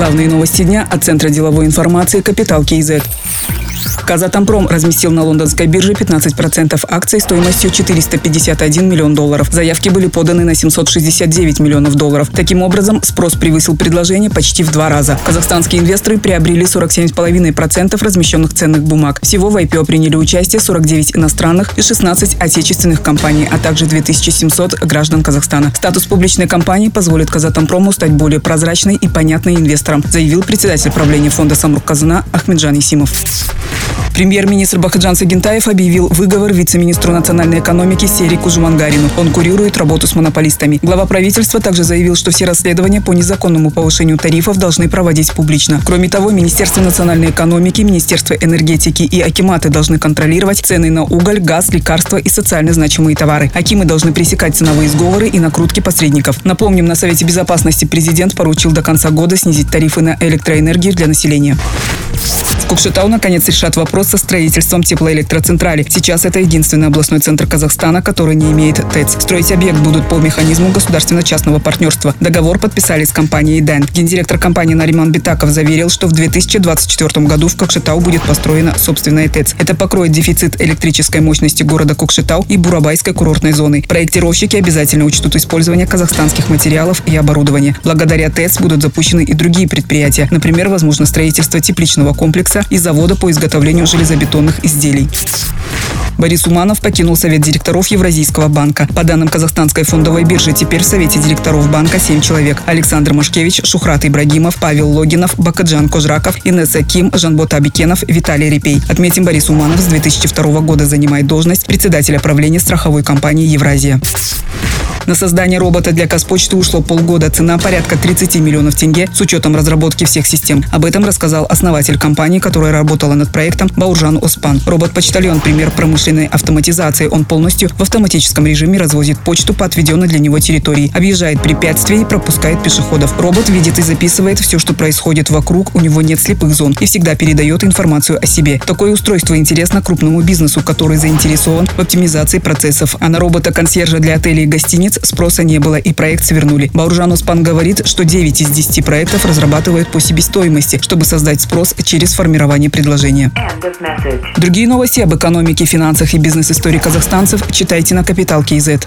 Главные новости дня от Центра деловой информации «Капитал КИЗ». Казатомпром разместил на лондонской бирже 15% акций стоимостью 451 миллион долларов. Заявки были поданы на 769 миллионов долларов. Таким образом, спрос превысил предложение почти в два раза. Казахстанские инвесторы приобрели 47,5% размещенных ценных бумаг. Всего в IPO приняли участие 49 иностранных и 16 отечественных компаний, а также 2700 граждан Казахстана. Статус публичной компании позволит Казатомпрому стать более прозрачной и понятной инвесторам, заявил председатель правления фонда Самрук Казана Ахмеджан Исимов. Премьер-министр Бахаджан Сагентаев объявил выговор вице-министру национальной экономики Серику Жумангарину. Он курирует работу с монополистами. Глава правительства также заявил, что все расследования по незаконному повышению тарифов должны проводить публично. Кроме того, Министерство национальной экономики, Министерство энергетики и Акиматы должны контролировать цены на уголь, газ, лекарства и социально значимые товары. Акимы должны пресекать ценовые сговоры и накрутки посредников. Напомним, на Совете безопасности президент поручил до конца года снизить тарифы на электроэнергию для населения. Кукшетау наконец решат вопрос со строительством теплоэлектроцентрали. Сейчас это единственный областной центр Казахстана, который не имеет ТЭЦ. Строить объект будут по механизму государственно-частного партнерства. Договор подписали с компанией «Дэн». Гендиректор компании Нариман Битаков заверил, что в 2024 году в Кокшетау будет построена собственная ТЭЦ. Это покроет дефицит электрической мощности города Кокшетау и Бурабайской курортной зоны. Проектировщики обязательно учтут использование казахстанских материалов и оборудования. Благодаря ТЭЦ будут запущены и другие предприятия. Например, возможно строительство тепличного комплекса и завода по изготовлению железобетонных изделий. Борис Уманов покинул Совет директоров Евразийского банка. По данным Казахстанской фондовой биржи, теперь в Совете директоров банка 7 человек. Александр Машкевич, Шухрат Ибрагимов, Павел Логинов, Бакаджан Кожраков, Инесса Ким, Жанбот Абикенов, Виталий Репей. Отметим, Борис Уманов с 2002 года занимает должность председателя правления страховой компании «Евразия». На создание робота для Казпочты ушло полгода. Цена порядка 30 миллионов тенге с учетом разработки всех систем. Об этом рассказал основатель компании, которая работала над проектом Бауржан Оспан. Робот-почтальон – пример промышленной автоматизации. Он полностью в автоматическом режиме развозит почту по отведенной для него территории, объезжает препятствия и пропускает пешеходов. Робот видит и записывает все, что происходит вокруг, у него нет слепых зон и всегда передает информацию о себе. Такое устройство интересно крупному бизнесу, который заинтересован в оптимизации процессов. А на робота-консьержа для отелей и гостиниц спроса не было и проект свернули. Бауржан Успан говорит, что 9 из 10 проектов разрабатывают по себестоимости, чтобы создать спрос через формирование предложения. Другие новости об экономике, финансах и бизнес-истории казахстанцев читайте на Капитал Киезет.